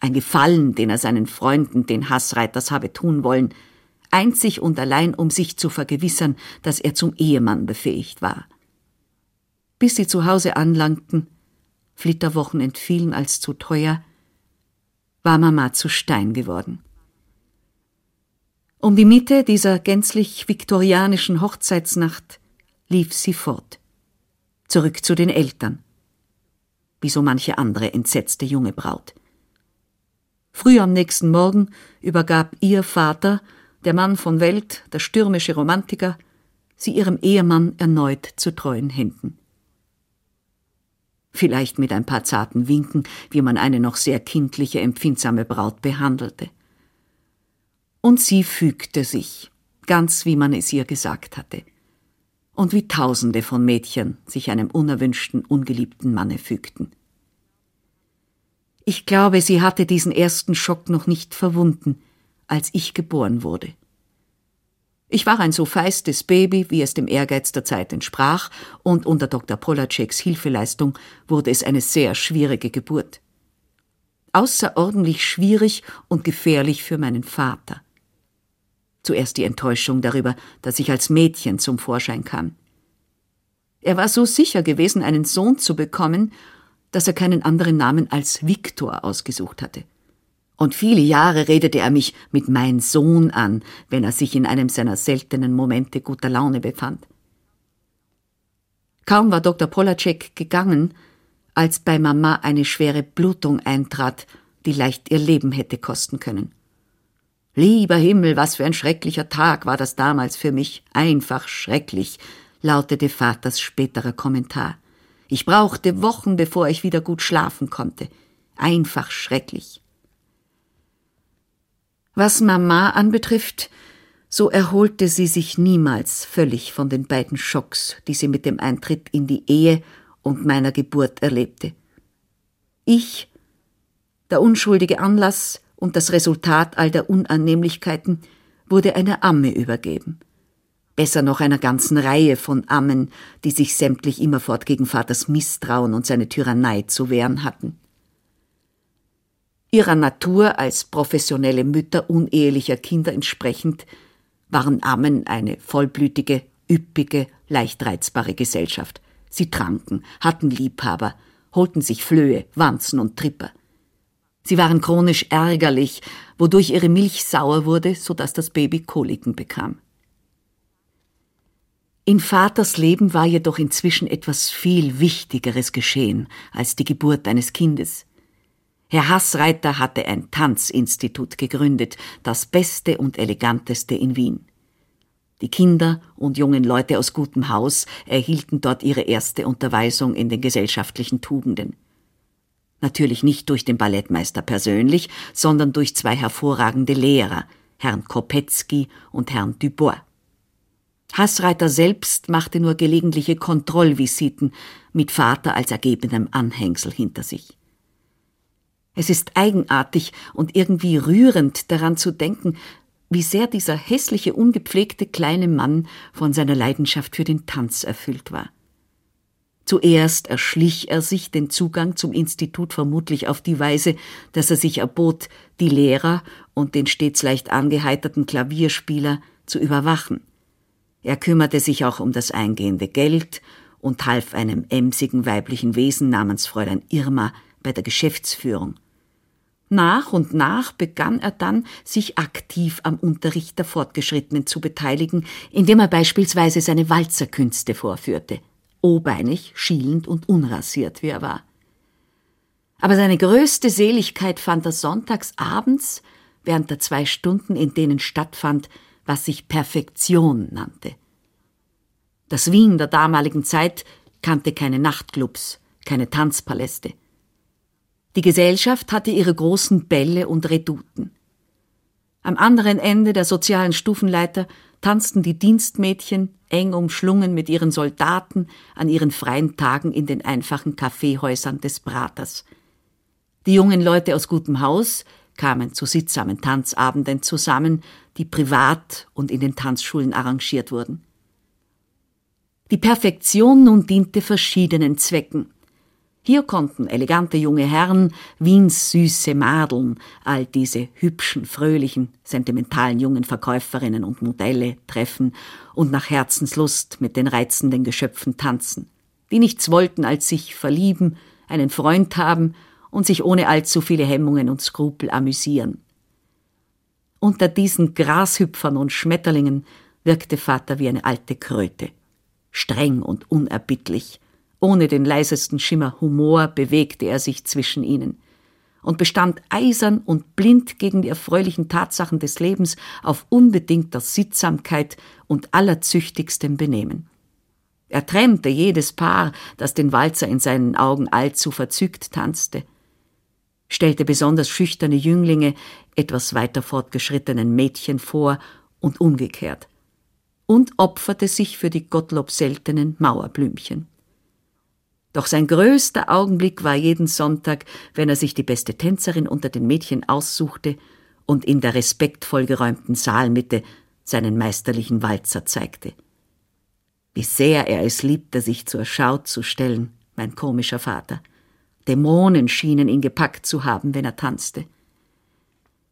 Ein Gefallen, den er seinen Freunden, den Hassreiters, habe tun wollen, einzig und allein um sich zu vergewissern, dass er zum Ehemann befähigt war. Bis sie zu Hause anlangten, Flitterwochen entfielen als zu teuer, war Mama zu Stein geworden. Um die Mitte dieser gänzlich viktorianischen Hochzeitsnacht lief sie fort, zurück zu den Eltern, wie so manche andere entsetzte junge Braut. Früh am nächsten Morgen übergab ihr Vater, der Mann von Welt, der stürmische Romantiker, sie ihrem Ehemann erneut zu treuen Händen vielleicht mit ein paar zarten Winken, wie man eine noch sehr kindliche, empfindsame Braut behandelte. Und sie fügte sich, ganz wie man es ihr gesagt hatte, und wie Tausende von Mädchen sich einem unerwünschten, ungeliebten Manne fügten. Ich glaube, sie hatte diesen ersten Schock noch nicht verwunden, als ich geboren wurde. Ich war ein so feistes Baby, wie es dem Ehrgeiz der Zeit entsprach, und unter Dr. Polaceks Hilfeleistung wurde es eine sehr schwierige Geburt. Außerordentlich schwierig und gefährlich für meinen Vater. Zuerst die Enttäuschung darüber, dass ich als Mädchen zum Vorschein kam. Er war so sicher gewesen, einen Sohn zu bekommen, dass er keinen anderen Namen als Viktor ausgesucht hatte und viele Jahre redete er mich mit mein Sohn an, wenn er sich in einem seiner seltenen Momente guter Laune befand. Kaum war Dr. Polacek gegangen, als bei Mama eine schwere Blutung eintrat, die leicht ihr Leben hätte kosten können. Lieber Himmel, was für ein schrecklicher Tag war das damals für mich, einfach schrecklich, lautete Vaters späterer Kommentar. Ich brauchte Wochen, bevor ich wieder gut schlafen konnte. Einfach schrecklich. Was Mama anbetrifft, so erholte sie sich niemals völlig von den beiden Schocks, die sie mit dem Eintritt in die Ehe und meiner Geburt erlebte. Ich, der unschuldige Anlass und das Resultat all der Unannehmlichkeiten, wurde einer Amme übergeben. Besser noch einer ganzen Reihe von Ammen, die sich sämtlich immerfort gegen Vaters Misstrauen und seine Tyrannei zu wehren hatten. Ihrer Natur als professionelle Mütter unehelicher Kinder entsprechend waren Ammen eine vollblütige, üppige, leicht reizbare Gesellschaft. Sie tranken, hatten Liebhaber, holten sich Flöhe, Wanzen und Tripper. Sie waren chronisch ärgerlich, wodurch ihre Milch sauer wurde, so dass das Baby Koliken bekam. In Vaters Leben war jedoch inzwischen etwas viel Wichtigeres geschehen als die Geburt eines Kindes. Herr Hassreiter hatte ein Tanzinstitut gegründet, das beste und eleganteste in Wien. Die Kinder und jungen Leute aus gutem Haus erhielten dort ihre erste Unterweisung in den gesellschaftlichen Tugenden. Natürlich nicht durch den Ballettmeister persönlich, sondern durch zwei hervorragende Lehrer, Herrn Kopetzky und Herrn Dubois. Hassreiter selbst machte nur gelegentliche Kontrollvisiten mit Vater als ergebenem Anhängsel hinter sich. Es ist eigenartig und irgendwie rührend daran zu denken, wie sehr dieser hässliche, ungepflegte kleine Mann von seiner Leidenschaft für den Tanz erfüllt war. Zuerst erschlich er sich den Zugang zum Institut vermutlich auf die Weise, dass er sich erbot, die Lehrer und den stets leicht angeheiterten Klavierspieler zu überwachen. Er kümmerte sich auch um das eingehende Geld und half einem emsigen weiblichen Wesen namens Fräulein Irma bei der Geschäftsführung. Nach und nach begann er dann, sich aktiv am Unterricht der Fortgeschrittenen zu beteiligen, indem er beispielsweise seine Walzerkünste vorführte, obeinig, schielend und unrasiert, wie er war. Aber seine größte Seligkeit fand er sonntags abends, während der zwei Stunden, in denen stattfand, was sich Perfektion nannte. Das Wien der damaligen Zeit kannte keine Nachtclubs, keine Tanzpaläste. Die Gesellschaft hatte ihre großen Bälle und Redouten. Am anderen Ende der sozialen Stufenleiter tanzten die Dienstmädchen, eng umschlungen mit ihren Soldaten, an ihren freien Tagen in den einfachen Kaffeehäusern des Praters. Die jungen Leute aus gutem Haus kamen zu sittsamen Tanzabenden zusammen, die privat und in den Tanzschulen arrangiert wurden. Die Perfektion nun diente verschiedenen Zwecken. Hier konnten elegante junge Herren, Wiens süße Madeln, all diese hübschen, fröhlichen, sentimentalen jungen Verkäuferinnen und Modelle treffen und nach Herzenslust mit den reizenden Geschöpfen tanzen, die nichts wollten als sich verlieben, einen Freund haben und sich ohne allzu viele Hemmungen und Skrupel amüsieren. Unter diesen Grashüpfern und Schmetterlingen wirkte Vater wie eine alte Kröte, streng und unerbittlich, ohne den leisesten Schimmer Humor bewegte er sich zwischen ihnen und bestand eisern und blind gegen die erfreulichen Tatsachen des Lebens auf unbedingter Sittsamkeit und allerzüchtigstem Benehmen. Er trennte jedes Paar, das den Walzer in seinen Augen allzu verzückt tanzte, stellte besonders schüchterne Jünglinge etwas weiter fortgeschrittenen Mädchen vor und umgekehrt, und opferte sich für die Gottlob seltenen Mauerblümchen. Doch sein größter Augenblick war jeden Sonntag, wenn er sich die beste Tänzerin unter den Mädchen aussuchte und in der respektvoll geräumten Saalmitte seinen meisterlichen Walzer zeigte. Wie sehr er es liebte, sich zur Schau zu stellen, mein komischer Vater. Dämonen schienen ihn gepackt zu haben, wenn er tanzte.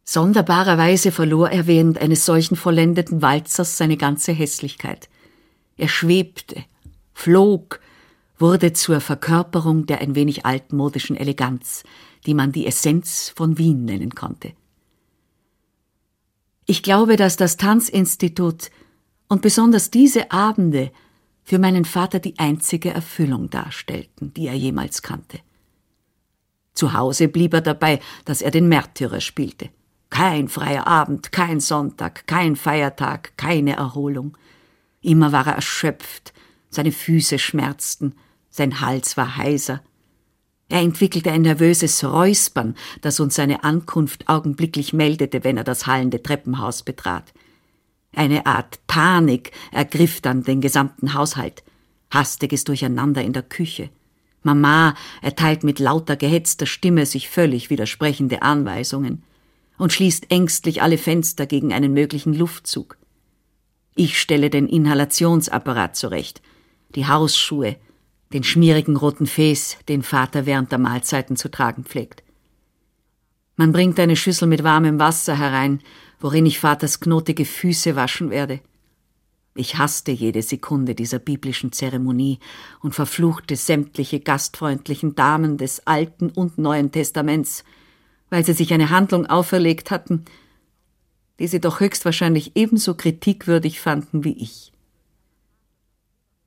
Sonderbarerweise verlor er während eines solchen vollendeten Walzers seine ganze Hässlichkeit. Er schwebte, flog, wurde zur Verkörperung der ein wenig altmodischen Eleganz, die man die Essenz von Wien nennen konnte. Ich glaube, dass das Tanzinstitut und besonders diese Abende für meinen Vater die einzige Erfüllung darstellten, die er jemals kannte. Zu Hause blieb er dabei, dass er den Märtyrer spielte. Kein freier Abend, kein Sonntag, kein Feiertag, keine Erholung. Immer war er erschöpft, seine Füße schmerzten, sein Hals war heiser. Er entwickelte ein nervöses Räuspern, das uns seine Ankunft augenblicklich meldete, wenn er das hallende Treppenhaus betrat. Eine Art Panik ergriff dann den gesamten Haushalt. Hastiges Durcheinander in der Küche. Mama erteilt mit lauter gehetzter Stimme sich völlig widersprechende Anweisungen und schließt ängstlich alle Fenster gegen einen möglichen Luftzug. Ich stelle den Inhalationsapparat zurecht, die Hausschuhe, den schmierigen roten Fes, den Vater während der Mahlzeiten zu tragen pflegt. Man bringt eine Schüssel mit warmem Wasser herein, worin ich Vaters knotige Füße waschen werde. Ich hasste jede Sekunde dieser biblischen Zeremonie und verfluchte sämtliche gastfreundlichen Damen des Alten und Neuen Testaments, weil sie sich eine Handlung auferlegt hatten, die sie doch höchstwahrscheinlich ebenso kritikwürdig fanden wie ich.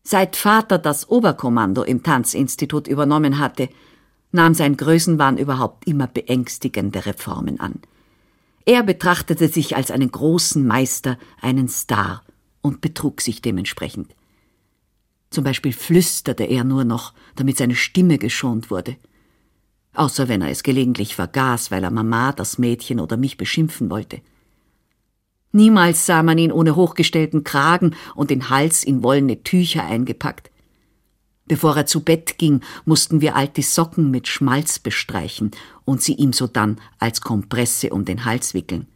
Seit Vater das Oberkommando im Tanzinstitut übernommen hatte, nahm sein Größenwahn überhaupt immer beängstigende Reformen an. Er betrachtete sich als einen großen Meister, einen Star und betrug sich dementsprechend. Zum Beispiel flüsterte er nur noch, damit seine Stimme geschont wurde. Außer wenn er es gelegentlich vergaß, weil er Mama, das Mädchen oder mich beschimpfen wollte. Niemals sah man ihn ohne hochgestellten Kragen und den Hals in wollene Tücher eingepackt. Bevor er zu Bett ging, mussten wir alte Socken mit Schmalz bestreichen und sie ihm sodann als Kompresse um den Hals wickeln,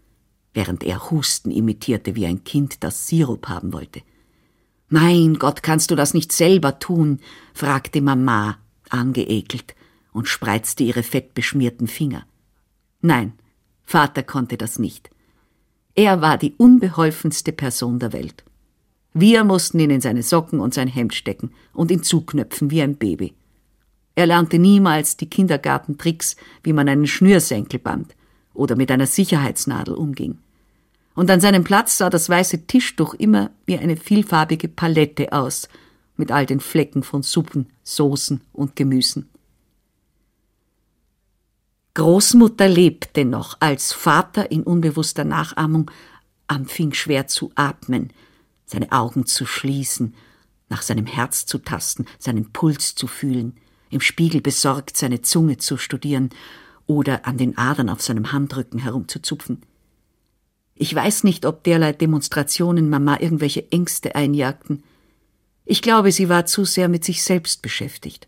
während er Husten imitierte wie ein Kind, das Sirup haben wollte. Mein Gott, kannst du das nicht selber tun? fragte Mama, angeekelt, und spreizte ihre fettbeschmierten Finger. Nein, Vater konnte das nicht. Er war die unbeholfenste Person der Welt. Wir mussten ihn in seine Socken und sein Hemd stecken und ihn zuknöpfen wie ein Baby. Er lernte niemals die Kindergartentricks, wie man einen Schnürsenkel band oder mit einer Sicherheitsnadel umging. Und an seinem Platz sah das weiße Tischtuch immer wie eine vielfarbige Palette aus, mit all den Flecken von Suppen, Soßen und Gemüsen. Großmutter lebte noch, als Vater in unbewusster Nachahmung anfing schwer zu atmen, seine Augen zu schließen, nach seinem Herz zu tasten, seinen Puls zu fühlen, im Spiegel besorgt seine Zunge zu studieren oder an den Adern auf seinem Handrücken herumzuzupfen. Ich weiß nicht, ob derlei Demonstrationen Mama irgendwelche Ängste einjagten. Ich glaube, sie war zu sehr mit sich selbst beschäftigt.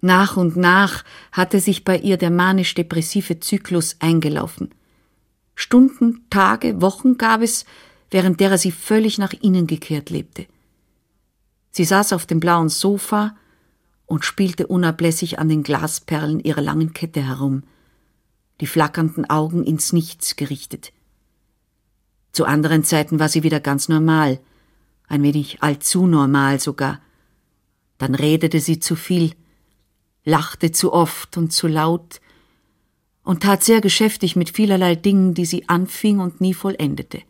Nach und nach hatte sich bei ihr der manisch-depressive Zyklus eingelaufen. Stunden, Tage, Wochen gab es, während derer sie völlig nach innen gekehrt lebte. Sie saß auf dem blauen Sofa und spielte unablässig an den Glasperlen ihrer langen Kette herum, die flackernden Augen ins Nichts gerichtet. Zu anderen Zeiten war sie wieder ganz normal, ein wenig allzu normal sogar. Dann redete sie zu viel, lachte zu oft und zu laut und tat sehr geschäftig mit vielerlei Dingen, die sie anfing und nie vollendete.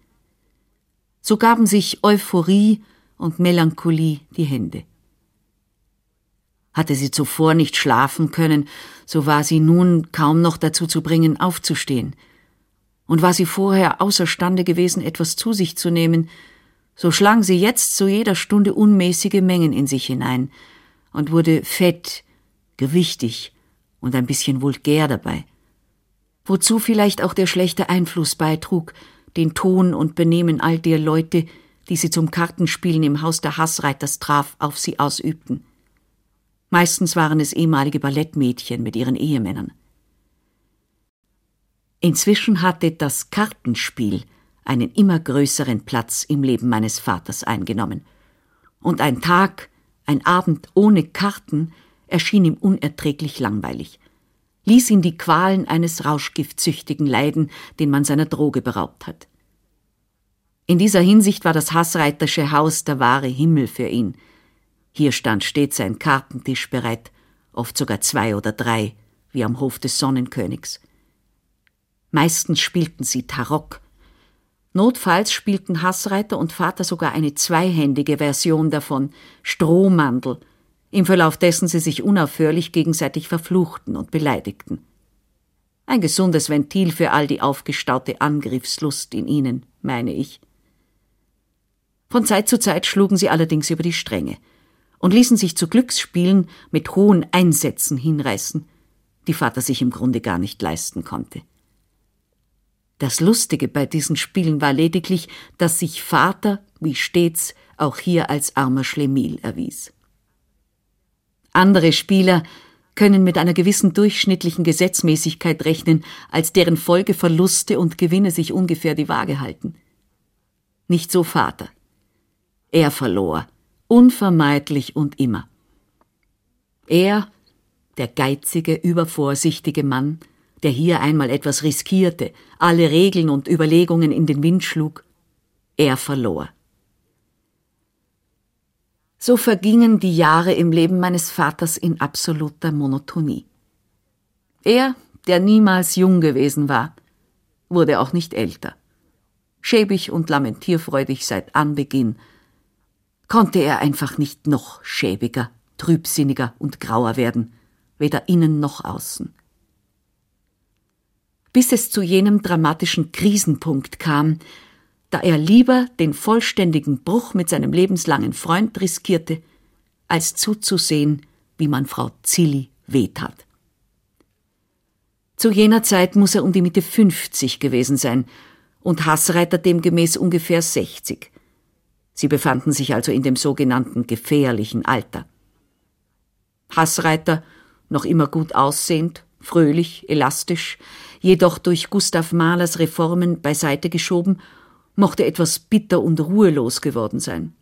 So gaben sich Euphorie und Melancholie die Hände. Hatte sie zuvor nicht schlafen können, so war sie nun kaum noch dazu zu bringen, aufzustehen. Und war sie vorher außerstande gewesen, etwas zu sich zu nehmen, so schlang sie jetzt zu jeder Stunde unmäßige Mengen in sich hinein und wurde fett, gewichtig und ein bisschen vulgär dabei. Wozu vielleicht auch der schlechte Einfluss beitrug, den Ton und Benehmen all der Leute, die sie zum Kartenspielen im Haus der Hassreiters traf, auf sie ausübten. Meistens waren es ehemalige Ballettmädchen mit ihren Ehemännern. Inzwischen hatte das Kartenspiel einen immer größeren Platz im Leben meines Vaters eingenommen. Und ein Tag, ein Abend ohne Karten erschien ihm unerträglich langweilig, ließ ihn die Qualen eines Rauschgiftsüchtigen leiden, den man seiner Droge beraubt hat. In dieser Hinsicht war das Hassreitersche Haus der wahre Himmel für ihn. Hier stand stets ein Kartentisch bereit, oft sogar zwei oder drei, wie am Hof des Sonnenkönigs. Meistens spielten sie Tarock. Notfalls spielten Hassreiter und Vater sogar eine zweihändige Version davon, Strohmandel, im Verlauf dessen sie sich unaufhörlich gegenseitig verfluchten und beleidigten. Ein gesundes Ventil für all die aufgestaute Angriffslust in ihnen, meine ich. Von Zeit zu Zeit schlugen sie allerdings über die Stränge und ließen sich zu Glücksspielen mit hohen Einsätzen hinreißen, die Vater sich im Grunde gar nicht leisten konnte. Das Lustige bei diesen Spielen war lediglich, dass sich Vater, wie stets, auch hier als armer Schlemiel erwies. Andere Spieler können mit einer gewissen durchschnittlichen Gesetzmäßigkeit rechnen, als deren Folge Verluste und Gewinne sich ungefähr die Waage halten. Nicht so Vater. Er verlor, unvermeidlich und immer. Er, der geizige, übervorsichtige Mann, der hier einmal etwas riskierte, alle Regeln und Überlegungen in den Wind schlug, er verlor. So vergingen die Jahre im Leben meines Vaters in absoluter Monotonie. Er, der niemals jung gewesen war, wurde auch nicht älter. Schäbig und lamentierfreudig seit Anbeginn, konnte er einfach nicht noch schäbiger, trübsinniger und grauer werden, weder innen noch außen. Bis es zu jenem dramatischen Krisenpunkt kam, da er lieber den vollständigen Bruch mit seinem lebenslangen Freund riskierte, als zuzusehen, wie man Frau Zilli wehtat. Zu jener Zeit muss er um die Mitte 50 gewesen sein, und Hassreiter demgemäß ungefähr 60. Sie befanden sich also in dem sogenannten gefährlichen Alter. Hassreiter, noch immer gut aussehend, fröhlich, elastisch, jedoch durch Gustav Mahlers Reformen beiseite geschoben, mochte etwas bitter und ruhelos geworden sein.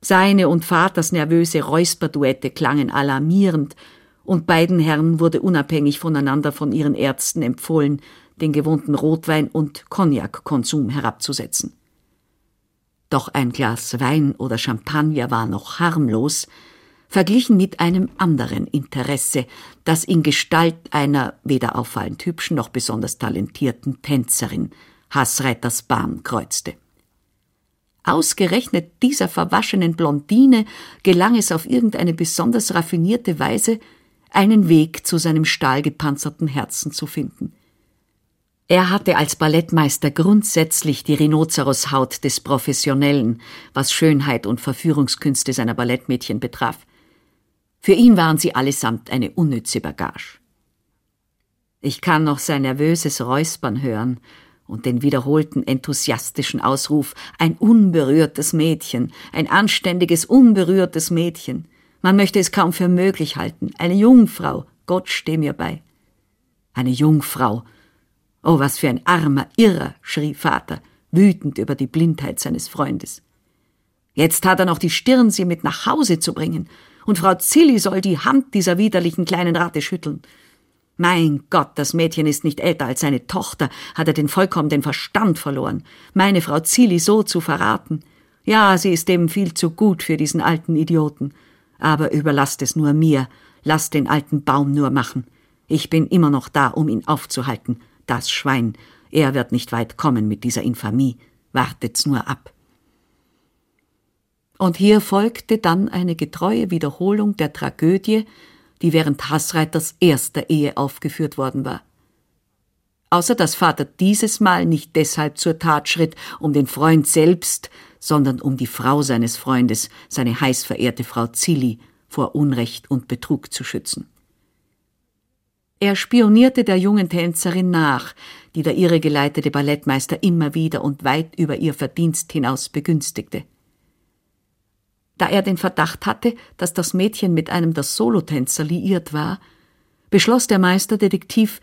Seine und Vaters nervöse Räusperduette klangen alarmierend, und beiden Herren wurde unabhängig voneinander von ihren Ärzten empfohlen, den gewohnten Rotwein- und Cognac-Konsum herabzusetzen. Doch ein Glas Wein oder Champagner war noch harmlos, verglichen mit einem anderen Interesse, das in Gestalt einer weder auffallend hübschen noch besonders talentierten Tänzerin Hassreiters Bahn kreuzte. Ausgerechnet dieser verwaschenen Blondine gelang es auf irgendeine besonders raffinierte Weise, einen Weg zu seinem stahlgepanzerten Herzen zu finden. Er hatte als Ballettmeister grundsätzlich die Rhinoceroshaut des Professionellen, was Schönheit und Verführungskünste seiner Ballettmädchen betraf. Für ihn waren sie allesamt eine unnütze Bagage. Ich kann noch sein nervöses Räuspern hören und den wiederholten enthusiastischen Ausruf ein unberührtes Mädchen, ein anständiges, unberührtes Mädchen. Man möchte es kaum für möglich halten. Eine Jungfrau, Gott steh mir bei. Eine Jungfrau. Oh, was für ein armer Irrer, schrie Vater, wütend über die Blindheit seines Freundes. Jetzt hat er noch die Stirn, sie mit nach Hause zu bringen, und Frau Zilli soll die Hand dieser widerlichen kleinen Ratte schütteln. Mein Gott, das Mädchen ist nicht älter als seine Tochter, hat er den vollkommen den Verstand verloren. Meine Frau Zilli so zu verraten. Ja, sie ist eben viel zu gut für diesen alten Idioten. Aber überlasst es nur mir, lasst den alten Baum nur machen. Ich bin immer noch da, um ihn aufzuhalten. Das Schwein, er wird nicht weit kommen mit dieser Infamie. Wartet's nur ab. Und hier folgte dann eine getreue Wiederholung der Tragödie, die während Hassreiters erster Ehe aufgeführt worden war. Außer dass Vater dieses Mal nicht deshalb zur Tat schritt, um den Freund selbst, sondern um die Frau seines Freundes, seine heiß verehrte Frau Zilli, vor Unrecht und Betrug zu schützen. Er spionierte der jungen Tänzerin nach, die der ihre geleitete Ballettmeister immer wieder und weit über ihr Verdienst hinaus begünstigte. Da er den Verdacht hatte, dass das Mädchen mit einem der Solotänzer liiert war, beschloss der Meisterdetektiv,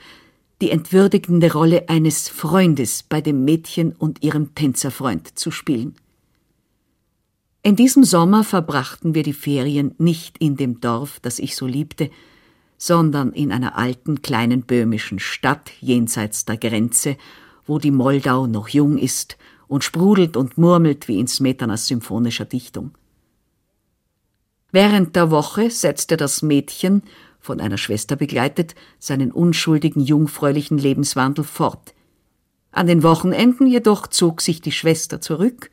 die entwürdigende Rolle eines Freundes bei dem Mädchen und ihrem Tänzerfreund zu spielen. In diesem Sommer verbrachten wir die Ferien nicht in dem Dorf, das ich so liebte, sondern in einer alten kleinen böhmischen Stadt jenseits der Grenze, wo die Moldau noch jung ist und sprudelt und murmelt wie in Smetanas symphonischer Dichtung. Während der Woche setzte das Mädchen, von einer Schwester begleitet, seinen unschuldigen, jungfräulichen Lebenswandel fort. An den Wochenenden jedoch zog sich die Schwester zurück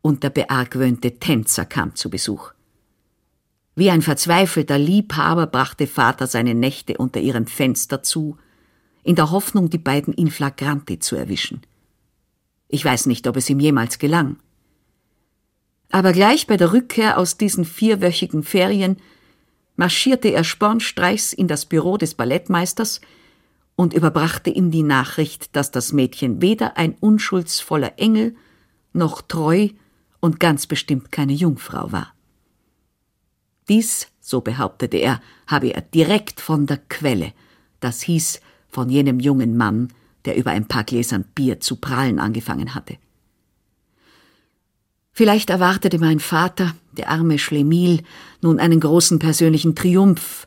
und der beargwöhnte Tänzer kam zu Besuch. Wie ein verzweifelter Liebhaber brachte Vater seine Nächte unter ihrem Fenster zu, in der Hoffnung, die beiden in Flagranti zu erwischen. Ich weiß nicht, ob es ihm jemals gelang. Aber gleich bei der Rückkehr aus diesen vierwöchigen Ferien marschierte er spornstreichs in das Büro des Ballettmeisters und überbrachte ihm die Nachricht, dass das Mädchen weder ein unschuldsvoller Engel noch treu und ganz bestimmt keine Jungfrau war. Dies, so behauptete er, habe er direkt von der Quelle, das hieß von jenem jungen Mann, der über ein paar Gläsern Bier zu prahlen angefangen hatte. Vielleicht erwartete mein Vater, der arme Schlemiel, nun einen großen persönlichen Triumph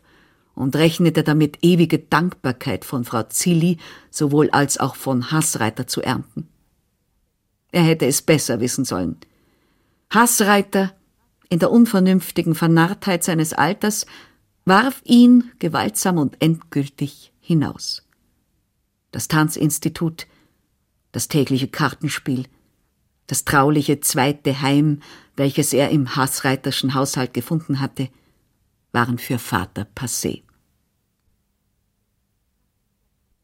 und rechnete damit ewige Dankbarkeit von Frau Zilli sowohl als auch von Hassreiter zu ernten. Er hätte es besser wissen sollen. Hassreiter, in der unvernünftigen Vernarrtheit seines Alters, warf ihn gewaltsam und endgültig hinaus. Das Tanzinstitut, das tägliche Kartenspiel, das trauliche zweite Heim, welches er im Hassreiterschen Haushalt gefunden hatte, waren für Vater passé.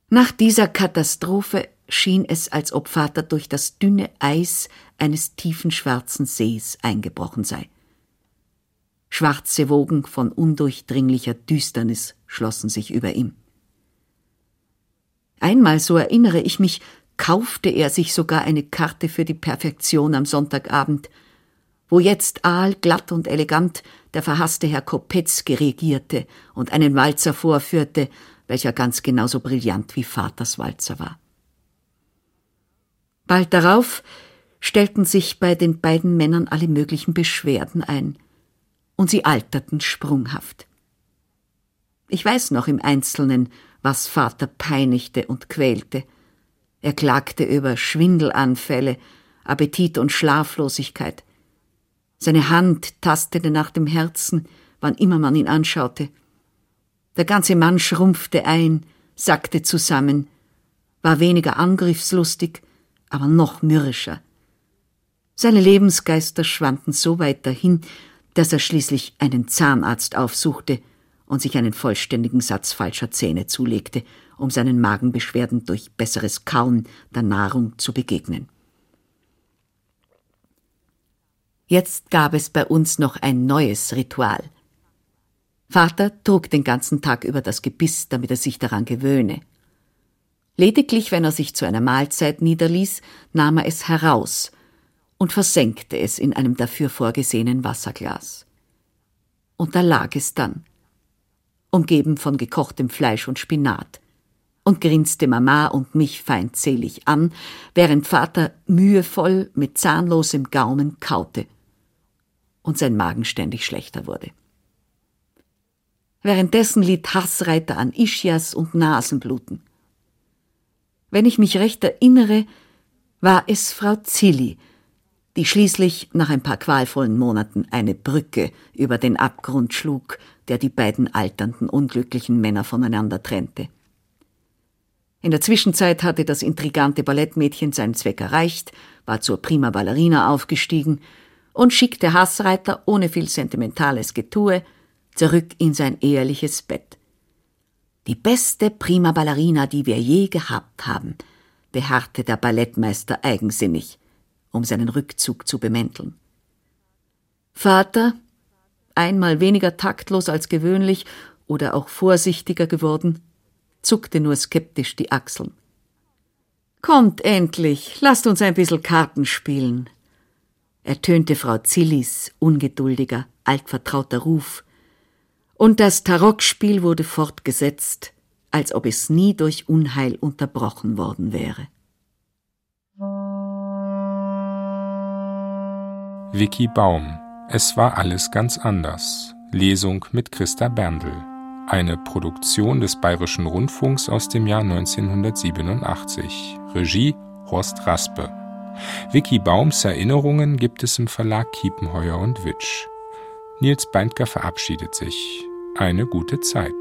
Nach dieser Katastrophe schien es, als ob Vater durch das dünne Eis eines tiefen schwarzen Sees eingebrochen sei. Schwarze Wogen von undurchdringlicher Düsternis schlossen sich über ihm. Einmal, so erinnere ich mich, kaufte er sich sogar eine Karte für die Perfektion am Sonntagabend, wo jetzt aal, glatt und elegant der verhasste Herr Kopetzky regierte und einen Walzer vorführte, welcher ganz genauso brillant wie Vaters Walzer war. Bald darauf stellten sich bei den beiden Männern alle möglichen Beschwerden ein, und sie alterten sprunghaft. Ich weiß noch im Einzelnen, was Vater peinigte und quälte. Er klagte über Schwindelanfälle, Appetit und Schlaflosigkeit. Seine Hand tastete nach dem Herzen, wann immer man ihn anschaute. Der ganze Mann schrumpfte ein, sackte zusammen, war weniger angriffslustig, aber noch mürrischer. Seine Lebensgeister schwanden so weit dahin, dass er schließlich einen Zahnarzt aufsuchte und sich einen vollständigen Satz falscher Zähne zulegte, um seinen Magenbeschwerden durch besseres Kauen der Nahrung zu begegnen. Jetzt gab es bei uns noch ein neues Ritual. Vater trug den ganzen Tag über das Gebiss, damit er sich daran gewöhne. Lediglich, wenn er sich zu einer Mahlzeit niederließ, nahm er es heraus und versenkte es in einem dafür vorgesehenen Wasserglas. Und da lag es dann, umgeben von gekochtem Fleisch und Spinat, und grinste Mama und mich feindselig an, während Vater mühevoll mit zahnlosem Gaumen kaute und sein Magen ständig schlechter wurde. Währenddessen litt Hassreiter an Ischias und Nasenbluten. Wenn ich mich recht erinnere, war es Frau Zilli, die schließlich nach ein paar qualvollen Monaten eine Brücke über den Abgrund schlug, der die beiden alternden, unglücklichen Männer voneinander trennte. In der Zwischenzeit hatte das intrigante Ballettmädchen seinen Zweck erreicht, war zur Prima Ballerina aufgestiegen und schickte Hassreiter ohne viel sentimentales Getue zurück in sein eheliches Bett. Die beste Prima Ballerina, die wir je gehabt haben, beharrte der Ballettmeister eigensinnig, um seinen Rückzug zu bemänteln. Vater, einmal weniger taktlos als gewöhnlich oder auch vorsichtiger geworden, zuckte nur skeptisch die Achseln. Kommt endlich, lasst uns ein bisschen Karten spielen, ertönte Frau Zillis ungeduldiger, altvertrauter Ruf, und das Tarockspiel wurde fortgesetzt, als ob es nie durch Unheil unterbrochen worden wäre. Vicky Baum Es war alles ganz anders. Lesung mit Christa Berndl. Eine Produktion des Bayerischen Rundfunks aus dem Jahr 1987. Regie Horst Raspe. Vicky Baums Erinnerungen gibt es im Verlag Kiepenheuer und Witsch. Nils Beindker verabschiedet sich. Eine gute Zeit.